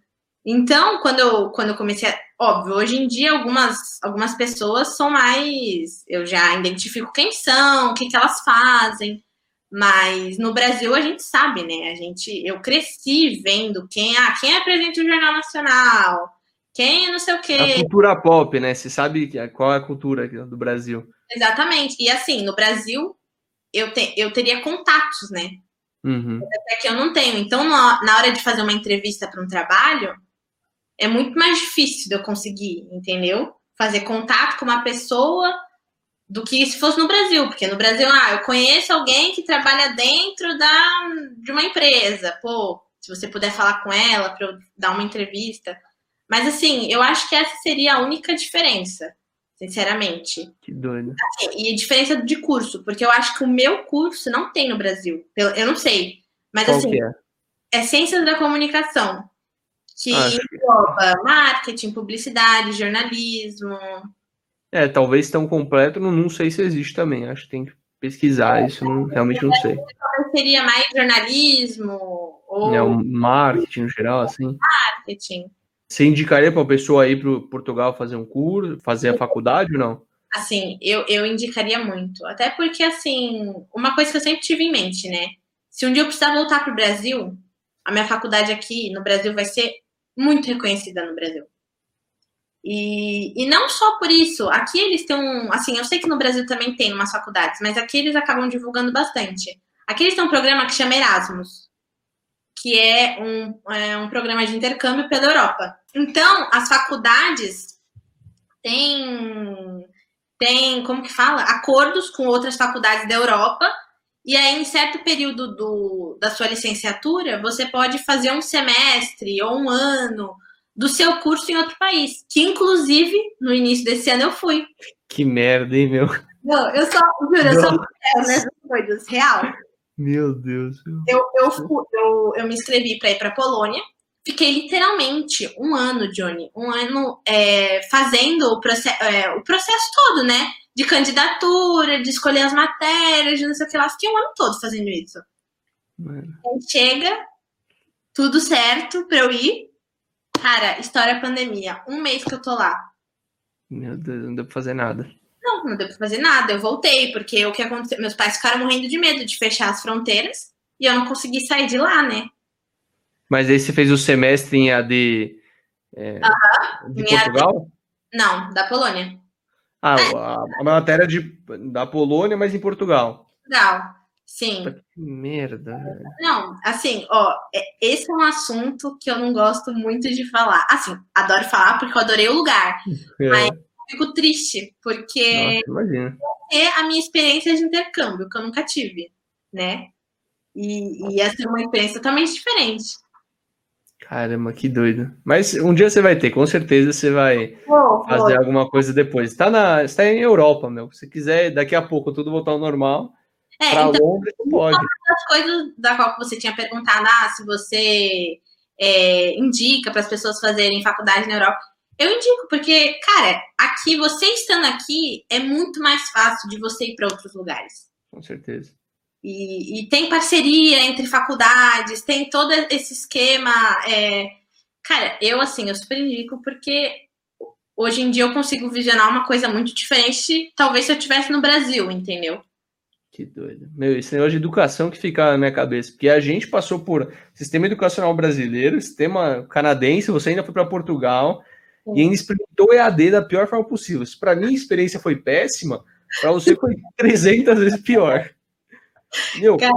Speaker 2: Então, quando eu, quando eu comecei, a, óbvio, hoje em dia algumas, algumas pessoas são mais, eu já identifico quem são, o que, que elas fazem, mas no Brasil a gente sabe, né? A gente, eu cresci vendo quem, ah, quem é presidente do Jornal Nacional, quem não sei o quê.
Speaker 1: A cultura pop, né? Você sabe qual é a cultura do Brasil.
Speaker 2: Exatamente. E assim, no Brasil, eu, te, eu teria contatos, né? Uhum. Até que eu não tenho. Então, na hora de fazer uma entrevista para um trabalho, é muito mais difícil de eu conseguir, entendeu? Fazer contato com uma pessoa do que se fosse no Brasil, porque no Brasil, ah, eu conheço alguém que trabalha dentro da, de uma empresa, pô, se você puder falar com ela para eu dar uma entrevista. Mas assim, eu acho que essa seria a única diferença, sinceramente.
Speaker 1: Que doido.
Speaker 2: Assim, e a diferença de curso, porque eu acho que o meu curso não tem no Brasil. Eu, eu não sei. Mas Qual assim, é? é Ciências da Comunicação, que acho engloba marketing, publicidade, jornalismo.
Speaker 1: É, talvez tão completo, não, não sei se existe também. Acho que tem que pesquisar isso, não, realmente não sei.
Speaker 2: Seria mais jornalismo ou...
Speaker 1: É, marketing no geral, assim.
Speaker 2: Marketing.
Speaker 1: Você indicaria para a pessoa ir para Portugal fazer um curso, fazer a faculdade ou não?
Speaker 2: Assim, eu, eu indicaria muito. Até porque, assim, uma coisa que eu sempre tive em mente, né? Se um dia eu precisar voltar para o Brasil, a minha faculdade aqui no Brasil vai ser muito reconhecida no Brasil. E, e não só por isso, aqui eles têm um. Assim, eu sei que no Brasil também tem umas faculdades, mas aqui eles acabam divulgando bastante. Aqui eles têm um programa que chama Erasmus, que é um, é um programa de intercâmbio pela Europa. Então, as faculdades têm, têm, como que fala? Acordos com outras faculdades da Europa. E aí, em certo período do, da sua licenciatura, você pode fazer um semestre ou um ano do seu curso em outro país. Que, inclusive, no início desse ano eu fui.
Speaker 1: Que merda, hein, meu?
Speaker 2: Não, eu só, juro, eu sou nessas coisas, real.
Speaker 1: Meu Deus.
Speaker 2: Eu, eu, eu, eu me inscrevi para ir para Polônia. Fiquei literalmente um ano, Johnny, um ano é, fazendo o, processo, é, o processo todo, né? De candidatura, de escolher as matérias, de não sei o que lá. Fiquei um ano todo fazendo isso. Mano. Aí chega, tudo certo para eu ir. Cara, história pandemia. Um mês que eu tô lá.
Speaker 1: Meu Deus, não deu pra fazer nada.
Speaker 2: Não, não deu pra fazer nada. Eu voltei, porque o que aconteceu? Meus pais ficaram morrendo de medo de fechar as fronteiras e eu não consegui sair de lá, né?
Speaker 1: Mas aí você fez o semestre em AD é, de Portugal? AD...
Speaker 2: Não, da Polônia.
Speaker 1: Ah, a, a matéria de, da Polônia, mas em Portugal.
Speaker 2: Portugal, sim.
Speaker 1: Que merda.
Speaker 2: Não, assim, ó, é, esse é um assunto que eu não gosto muito de falar. Assim, adoro falar porque eu adorei o lugar. É. Mas fico triste, porque
Speaker 1: Nossa,
Speaker 2: é a minha experiência de intercâmbio, que eu nunca tive, né? E, e essa é uma experiência totalmente diferente.
Speaker 1: Caramba, que doido. Mas um dia você vai ter, com certeza você vai oh, fazer oh. alguma coisa depois. Está na, está em Europa, meu. Se quiser, daqui a pouco tudo voltar ao normal. É, para então, Londres, pode. Uma
Speaker 2: das coisas da qual você tinha perguntado, ah, se você é, indica para as pessoas fazerem faculdade na Europa. Eu indico, porque, cara, aqui, você estando aqui, é muito mais fácil de você ir para outros lugares.
Speaker 1: Com certeza.
Speaker 2: E, e, tem parceria entre faculdades, tem todo esse esquema. É... Cara, eu, assim, eu super indico, porque hoje em dia eu consigo visionar uma coisa muito diferente, talvez se eu estivesse no Brasil, entendeu?
Speaker 1: Que doido. Meu, esse negócio de educação que fica na minha cabeça, porque a gente passou por sistema educacional brasileiro, sistema canadense, você ainda foi para Portugal, e ainda experimentou EAD da pior forma possível. Para mim a experiência foi péssima, para você foi 300 vezes pior. Meu, Cara,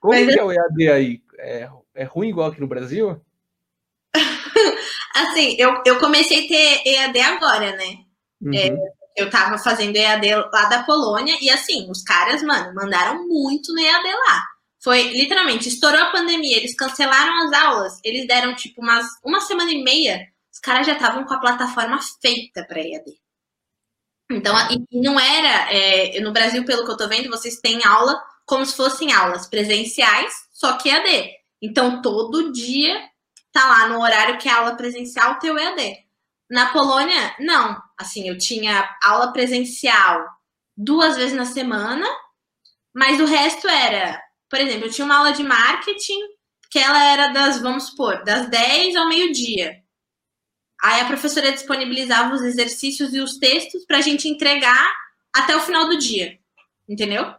Speaker 1: como é... é o EAD aí? É, é ruim igual aqui no Brasil?
Speaker 2: assim, eu, eu comecei a ter EAD agora, né? Uhum. É, eu tava fazendo EAD lá da Polônia e assim, os caras, mano, mandaram muito no EAD lá. Foi literalmente, estourou a pandemia, eles cancelaram as aulas, eles deram tipo umas uma semana e meia caras já estavam com a plataforma feita para EAD. Então, e não era. É, no Brasil, pelo que eu tô vendo, vocês têm aula como se fossem aulas presenciais, só que EAD. Então, todo dia tá lá no horário que é aula presencial, teu EAD. Na Polônia, não. Assim, eu tinha aula presencial duas vezes na semana, mas o resto era, por exemplo, eu tinha uma aula de marketing, que ela era das, vamos supor, das 10 ao meio-dia. Aí a professora disponibilizava os exercícios e os textos para a gente entregar até o final do dia, entendeu?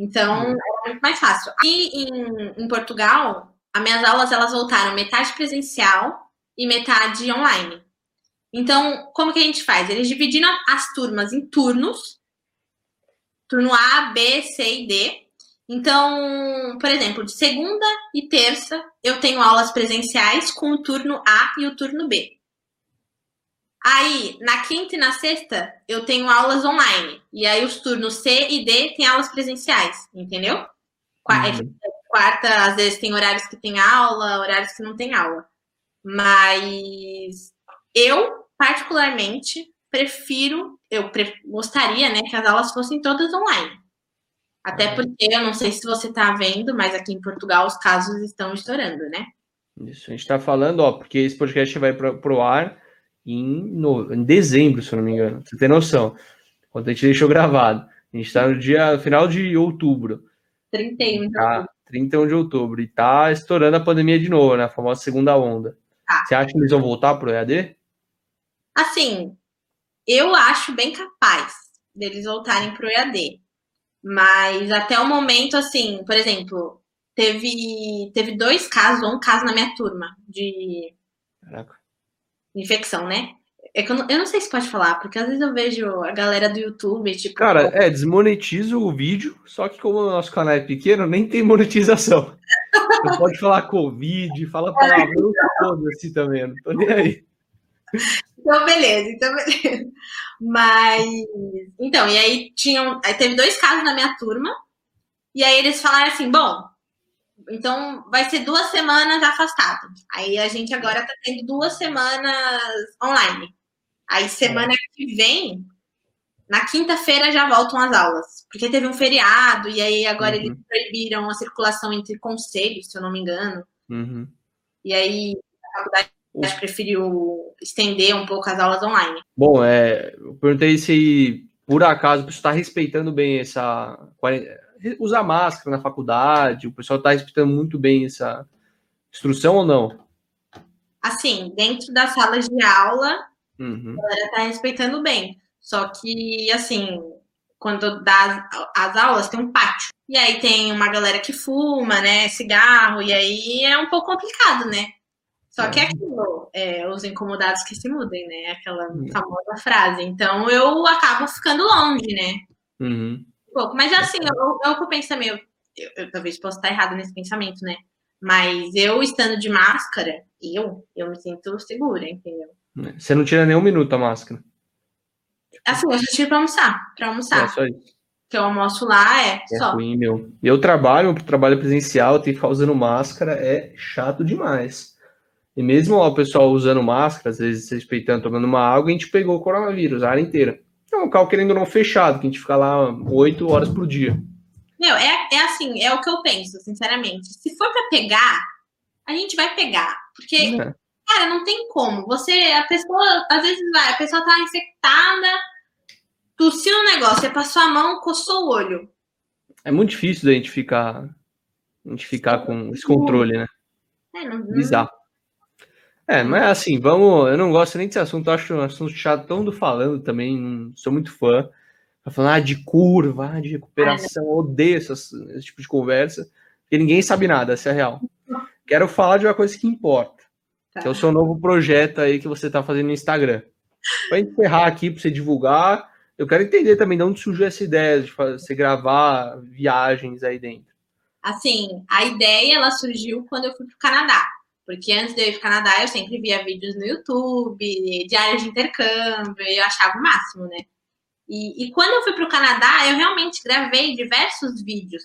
Speaker 2: Então, uhum. era muito mais fácil. Aqui em, em Portugal, as minhas aulas elas voltaram metade presencial e metade online. Então, como que a gente faz? Eles dividiram as turmas em turnos, turno A, B, C e D. Então, por exemplo, de segunda e terça eu tenho aulas presenciais com o turno A e o turno B. Aí, na quinta e na sexta, eu tenho aulas online. E aí, os turnos C e D têm aulas presenciais, entendeu? Uhum. Quarta, às vezes, tem horários que tem aula, horários que não tem aula. Mas eu, particularmente, prefiro, eu pre gostaria, né, que as aulas fossem todas online. Até uhum. porque eu não sei se você está vendo, mas aqui em Portugal os casos estão estourando, né?
Speaker 1: Isso, a gente está falando, ó, porque esse podcast vai para o ar em, no, em dezembro, se eu não me engano. Você tem noção? Quando a gente deixou gravado. A gente está no dia final de outubro.
Speaker 2: 31
Speaker 1: de tá, outubro. 31 de outubro. E tá estourando a pandemia de novo, né? A famosa segunda onda. Tá. Você acha que eles vão voltar pro EAD?
Speaker 2: Assim, eu acho bem capaz deles voltarem pro EAD. Mas até o momento, assim, por exemplo, teve, teve dois casos, um caso na minha turma de Caraca. Infecção, né? É que eu, não, eu não sei se pode falar, porque às vezes eu vejo a galera do YouTube, tipo.
Speaker 1: Cara, é, desmonetiza o vídeo, só que como o nosso canal é pequeno, nem tem monetização. Você pode falar Covid, fala palavrão assim também, não tô nem aí.
Speaker 2: Então, beleza, então, beleza. Mas, então, e aí tinham, aí teve dois casos na minha turma, e aí eles falaram assim, bom, então vai ser duas semanas afastado. Aí a gente agora tá tendo duas semanas online. Aí semana que vem, na quinta-feira já voltam as aulas, porque teve um feriado, e aí agora uhum. eles proibiram a circulação entre conselhos, se eu não me engano.
Speaker 1: Uhum.
Speaker 2: E aí a faculdade que preferiu estender um pouco as aulas online.
Speaker 1: Bom, é, eu perguntei se por acaso pessoal está respeitando bem essa. Usar máscara na faculdade, o pessoal está respeitando muito bem essa instrução ou não?
Speaker 2: Assim, dentro das salas de aula, uhum. a galera está respeitando bem. Só que, assim, quando dá as aulas, tem um pátio. E aí tem uma galera que fuma, né, cigarro, e aí é um pouco complicado, né? Só que é aquilo, é, os incomodados que se mudem, né? Aquela uhum. famosa frase. Então eu acabo ficando longe, né?
Speaker 1: Uhum.
Speaker 2: Pouco. Mas assim, eu, eu, eu penso também, eu, eu, eu, talvez possa estar errado nesse pensamento, né? Mas eu estando de máscara, eu, eu me sinto segura, entendeu?
Speaker 1: Você não tira nem um minuto a máscara.
Speaker 2: Assim, eu tiro pra almoçar. Pra almoçar. É só isso. Que eu almoço lá é, é só.
Speaker 1: Ruim, meu. Eu trabalho, trabalho presencial, tenho que ficar usando máscara, é chato demais. E mesmo o pessoal usando máscara, às vezes respeitando, tomando uma água, a gente pegou o coronavírus, a área inteira. É um local querendo não fechado, que a gente fica lá oito horas por dia.
Speaker 2: Meu, é, é assim, é o que eu penso, sinceramente. Se for para pegar, a gente vai pegar. Porque, é. cara, não tem como. Você, a pessoa, às vezes vai, a pessoa tá infectada, tossiu um negócio, você passou a mão, coçou o olho.
Speaker 1: É muito difícil da gente ficar, a gente ficar com esse controle, né? É, não, Bizarro. É, mas assim, vamos. Eu não gosto nem desse assunto, eu acho um assunto chato tão do falando também, não sou muito fã. Pra falar ah, de curva, ah, de recuperação, eu odeio essas, esse tipo de conversa, porque ninguém sabe nada, essa é a real. Quero falar de uma coisa que importa, tá. que é o seu novo projeto aí que você está fazendo no Instagram. Para encerrar aqui, para você divulgar, eu quero entender também de onde surgiu essa ideia de você gravar viagens aí dentro.
Speaker 2: Assim, a ideia ela surgiu quando eu fui para o Canadá. Porque antes de eu ir para o Canadá, eu sempre via vídeos no YouTube, diários de intercâmbio, e eu achava o máximo, né? E, e quando eu fui para o Canadá, eu realmente gravei diversos vídeos.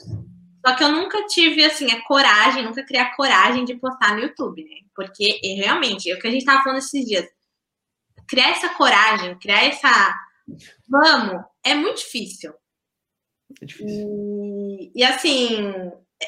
Speaker 2: Só que eu nunca tive, assim, a coragem, nunca criei a coragem de postar no YouTube, né? Porque realmente, é o que a gente estava falando esses dias. Criar essa coragem, criar essa. Vamos, é muito difícil.
Speaker 1: É difícil.
Speaker 2: E, e assim,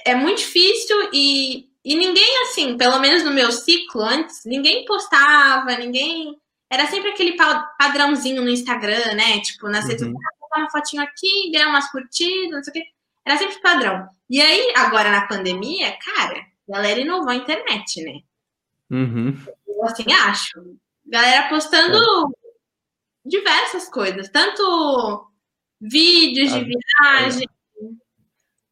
Speaker 2: é muito difícil e e ninguém, assim, pelo menos no meu ciclo antes, ninguém postava, ninguém. Era sempre aquele padrãozinho no Instagram, né? Tipo, nas redes uhum. sociais, uma fotinho aqui, ganhar umas curtidas, não sei o quê. Era sempre padrão. E aí, agora na pandemia, cara, a galera inovou a internet, né?
Speaker 1: Uhum.
Speaker 2: Eu assim acho. Galera postando é. diversas coisas, tanto vídeos de viagem,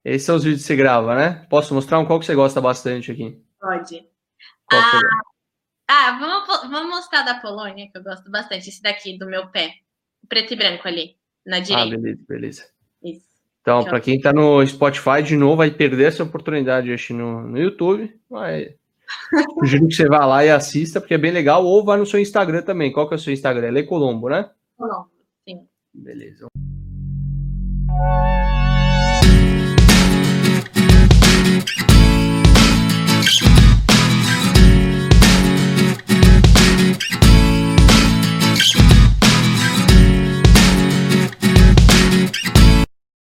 Speaker 1: esses são os vídeos que você grava, né? Posso mostrar um qual que você gosta bastante aqui?
Speaker 2: Pode. Ah, ah, vamos, vamos mostrar da Polônia, que eu gosto bastante. Esse daqui, do meu pé. Preto e branco ali, na ah, direita.
Speaker 1: Ah, beleza, beleza.
Speaker 2: Isso.
Speaker 1: Então, para quem está no Spotify, de novo, vai perder essa oportunidade acho, no, no YouTube. Mas sugiro que você vá lá e assista, porque é bem legal. Ou vá no seu Instagram também. Qual que é o seu Instagram? É Lê Colombo, né?
Speaker 2: Colombo, sim.
Speaker 1: Beleza.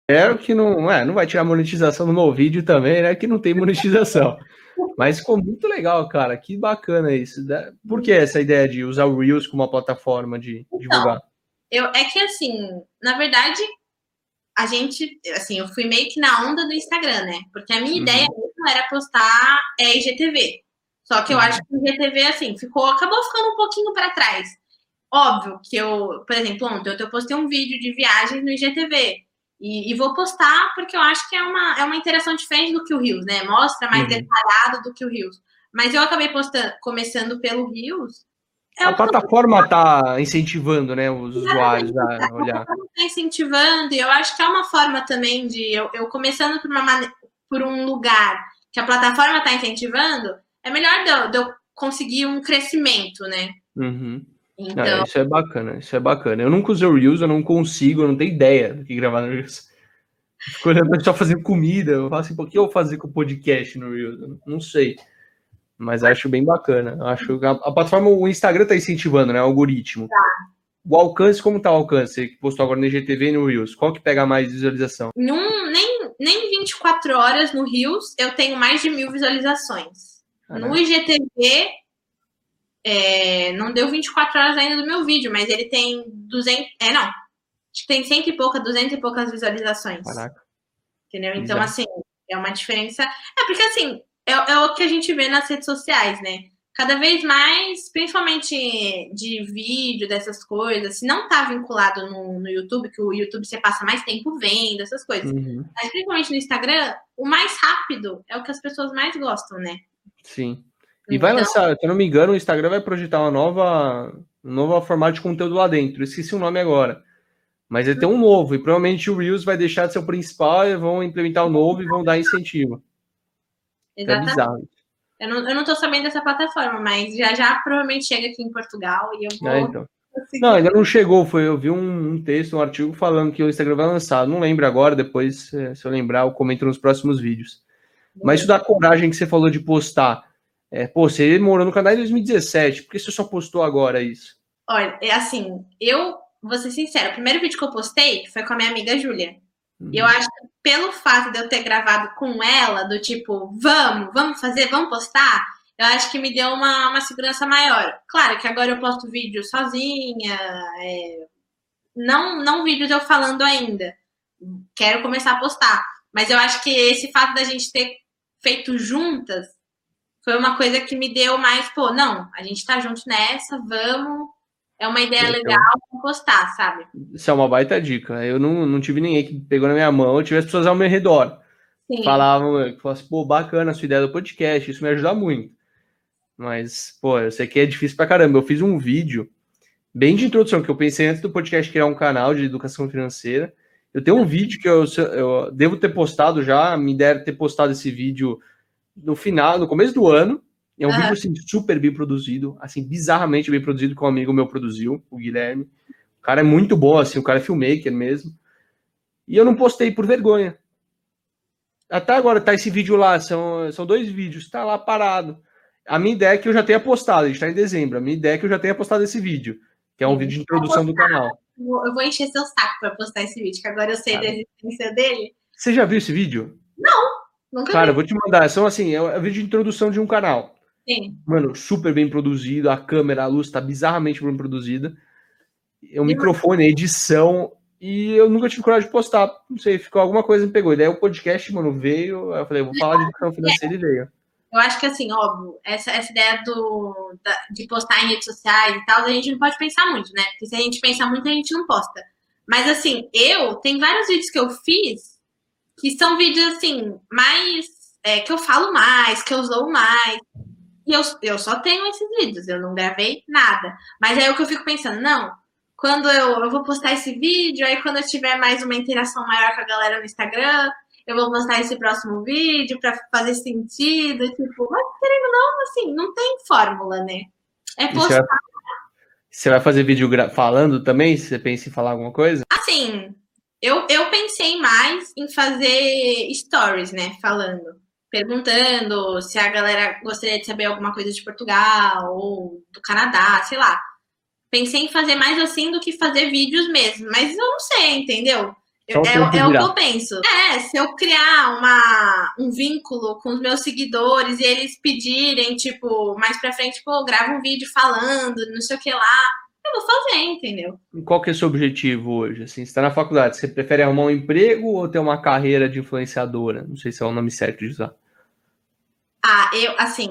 Speaker 1: Espero que não, é, não vai tirar monetização no meu vídeo também, né? Que não tem monetização. Mas ficou muito legal, cara. Que bacana isso. Né? Por que essa ideia de usar o Reels como uma plataforma de então, divulgar?
Speaker 2: Eu, é que assim, na verdade, a gente, assim, eu fui meio que na onda do Instagram, né? Porque a minha uhum. ideia era postar é, IGTV. Só que eu uhum. acho que o IGTV, assim, ficou, acabou ficando um pouquinho para trás. Óbvio que eu, por exemplo, ontem eu postei um vídeo de viagens no IGTV. E, e, vou postar porque eu acho que é uma, é uma interação diferente do que o Rios, né? Mostra mais uhum. detalhado do que o Rios. Mas eu acabei postando, começando pelo Rios.
Speaker 1: É a plataforma está incentivando, né, os usuários a olhar. Está
Speaker 2: incentivando, e eu acho que é uma forma também de eu, eu começando por, uma, por um lugar que a plataforma está incentivando, é melhor de eu, de eu, conseguir um crescimento, né?
Speaker 1: Uhum. Então... É, isso é bacana, isso é bacana. Eu nunca usei o Reels, eu não consigo, eu não tenho ideia do que gravar no Reels. Fico olhando o pessoal fazendo comida, eu falo assim, por que eu vou fazer com o podcast no Reels? Eu não sei. Mas acho bem bacana. Acho a, a plataforma, o Instagram tá incentivando, né? O algoritmo. Tá. O alcance, como tá o alcance? Você postou agora no IGTV e no Reels. Qual que pega mais visualização?
Speaker 2: Num, nem, nem 24 horas no Reels eu tenho mais de mil visualizações. No IGTV é, não deu 24 horas ainda do meu vídeo, mas ele tem 200. É, não. Acho que tem cento e pouca, 200 e poucas visualizações. Caraca. Entendeu? Então, Exato. assim, é uma diferença. É porque, assim, é, é o que a gente vê nas redes sociais, né? Cada vez mais, principalmente de vídeo, dessas coisas, se não tá vinculado no, no YouTube, que o YouTube você passa mais tempo vendo, essas coisas. Uhum. Mas principalmente no Instagram, o mais rápido é o que as pessoas mais gostam, né?
Speaker 1: Sim. E vai então... lançar, se eu não me engano, o Instagram vai projetar uma nova, um novo formato de conteúdo lá dentro. Eu esqueci o nome agora. Mas ele tem um novo, e provavelmente o Reels vai deixar de ser o principal e vão implementar o novo e vão dar incentivo.
Speaker 2: É Exatamente. É bizarro. Eu não, eu não tô sabendo dessa plataforma, mas já já provavelmente chega aqui em Portugal e eu vou. É, então.
Speaker 1: Não, ainda não chegou. Foi, eu vi um, um, texto, um artigo falando que o Instagram vai lançar. Não lembro agora, depois, se eu lembrar, eu comento nos próximos vídeos. Mas isso da coragem que você falou de postar. É, pô, você morou no canal em 2017, por que você só postou agora isso?
Speaker 2: Olha, é assim, eu vou ser sincera, o primeiro vídeo que eu postei foi com a minha amiga Júlia. Uhum. Eu acho que pelo fato de eu ter gravado com ela, do tipo, vamos, vamos fazer, vamos postar, eu acho que me deu uma, uma segurança maior. Claro que agora eu posto vídeo sozinha, é, não, não vídeos eu falando ainda. Quero começar a postar. Mas eu acho que esse fato da gente ter feito juntas foi uma coisa que me deu mais, pô, não, a gente tá junto nessa, vamos. É uma ideia então, legal postar, sabe?
Speaker 1: Isso é uma baita dica. Eu não, não tive ninguém que pegou na minha mão, eu tive as pessoas ao meu redor. Sim. Falavam, falavam assim, pô, bacana a sua ideia do podcast, isso me ajuda muito. Mas, pô, eu sei que é difícil pra caramba. Eu fiz um vídeo bem de introdução, que eu pensei antes do podcast criar um canal de educação financeira. Eu tenho um vídeo que eu, eu devo ter postado já, me deram ter postado esse vídeo no final, no começo do ano. É um uhum. vídeo assim, super bem produzido, assim, bizarramente bem produzido, que um amigo meu produziu, o Guilherme. O cara é muito bom, assim, o cara é filmmaker mesmo. E eu não postei por vergonha. Até agora tá esse vídeo lá, são, são dois vídeos, tá lá parado. A minha ideia é que eu já tenha postado, a gente tá em dezembro. A minha ideia é que eu já tenha postado esse vídeo, que é um vídeo de introdução do canal.
Speaker 2: Eu vou encher seu saco para postar esse vídeo, que agora eu sei ah. da existência dele.
Speaker 1: Você já viu esse vídeo?
Speaker 2: Não. Nunca
Speaker 1: Cara, vi. vou te mandar. São assim, é um vídeo de introdução de um canal.
Speaker 2: Sim.
Speaker 1: Mano, super bem produzido. A câmera, a luz tá bizarramente bem produzida. É um microfone, edição. E eu nunca tive coragem de postar. Não sei, ficou alguma coisa me pegou. E daí o podcast, mano, veio. Eu falei, vou falar de educação financeira e veio.
Speaker 2: Eu acho que assim, óbvio, essa, essa ideia do, da, de postar em redes sociais e tal, a gente não pode pensar muito, né? Porque se a gente pensar muito, a gente não posta. Mas assim, eu, tem vários vídeos que eu fiz que são vídeos assim, mais. É, que eu falo mais, que eu usou mais. E eu, eu só tenho esses vídeos, eu não gravei nada. Mas é o que eu fico pensando, não, quando eu, eu vou postar esse vídeo, aí quando eu tiver mais uma interação maior com a galera no Instagram, eu vou postar esse próximo vídeo para fazer sentido, tipo, mas querendo não, assim, não tem fórmula, né? É postar.
Speaker 1: Você vai fazer vídeo falando também? Você pensa em falar alguma coisa?
Speaker 2: Assim, eu, eu pensei mais em fazer stories, né? Falando. Perguntando se a galera gostaria de saber alguma coisa de Portugal ou do Canadá, sei lá. Pensei em fazer mais assim do que fazer vídeos mesmo, mas eu não sei, entendeu? é, é o que eu penso. É, se eu criar uma, um vínculo com os meus seguidores e eles pedirem, tipo, mais pra frente, pô, grava um vídeo falando, não sei o que lá, eu vou fazer, entendeu?
Speaker 1: Qual que é o seu objetivo hoje? Assim, você tá na faculdade, você prefere arrumar um emprego ou ter uma carreira de influenciadora? Não sei se é o nome certo de usar.
Speaker 2: Ah, eu, assim,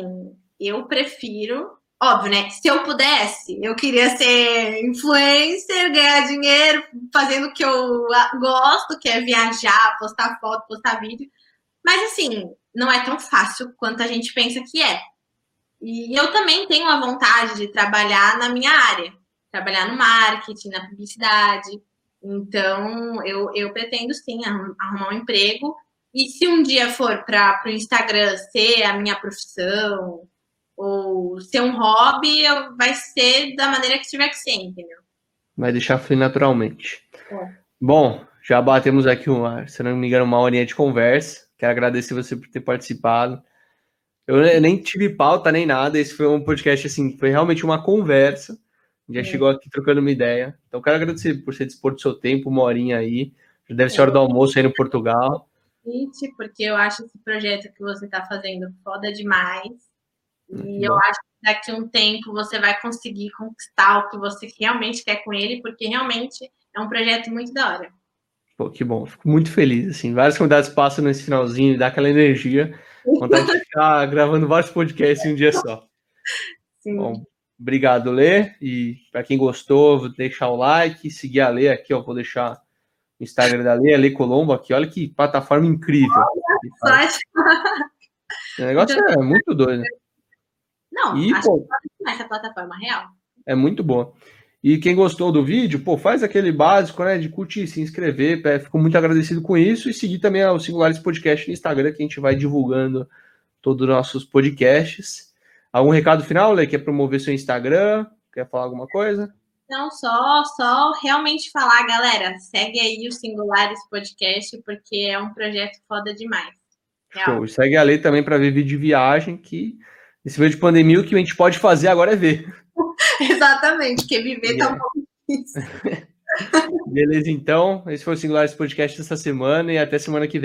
Speaker 2: eu prefiro Óbvio, né? Se eu pudesse, eu queria ser influencer, ganhar dinheiro fazendo o que eu gosto, que é viajar, postar foto, postar vídeo. Mas assim, não é tão fácil quanto a gente pensa que é. E eu também tenho a vontade de trabalhar na minha área, trabalhar no marketing, na publicidade. Então, eu, eu pretendo sim arrumar um emprego. E se um dia for para o Instagram ser a minha profissão, ou ser um hobby, vai ser da maneira que tiver que ser, entendeu?
Speaker 1: Vai deixar fluir naturalmente. É. Bom, já batemos aqui, uma, se não me engano, uma horinha de conversa. Quero agradecer você por ter participado. Eu nem tive pauta nem nada. Esse foi um podcast, assim, foi realmente uma conversa. Já é. chegou aqui trocando uma ideia. Então, quero agradecer por você dispor do seu tempo, uma horinha aí. Já deve ser hora do almoço aí no Portugal.
Speaker 2: Porque eu acho esse projeto que você está fazendo foda demais. E eu acho que daqui a um tempo você vai conseguir conquistar o que você realmente quer com ele, porque realmente é um projeto muito da hora.
Speaker 1: Pô, que bom, fico muito feliz. Assim, várias convidados passam nesse finalzinho e dá aquela energia. Vontade de ficar gravando vários podcasts em um dia só. Sim. Bom, obrigado, Lê. E para quem gostou, vou deixar o like, seguir a Lê aqui, ó. Vou deixar o Instagram da Lê, a Lê Colombo aqui. Olha que plataforma incrível. O negócio é muito doido.
Speaker 2: Não, e, acho pô, que essa plataforma real.
Speaker 1: É muito boa. E quem gostou do vídeo, pô, faz aquele básico, né, de curtir, se inscrever, fico muito agradecido com isso, e seguir também o Singulares Podcast no Instagram, que a gente vai divulgando todos os nossos podcasts. Algum recado final, Lê? Quer promover seu Instagram? Quer falar alguma coisa?
Speaker 2: Não, só, só realmente falar, galera, segue aí o Singulares Podcast, porque é um projeto foda demais.
Speaker 1: Real. Show. Segue a Lei também para ver vídeo de viagem, que esse meio de pandemia, o que a gente pode fazer agora é ver.
Speaker 2: Exatamente, porque viver tá um pouco
Speaker 1: difícil. Beleza, então. Esse foi o Singulares Podcast dessa semana e até semana que vem.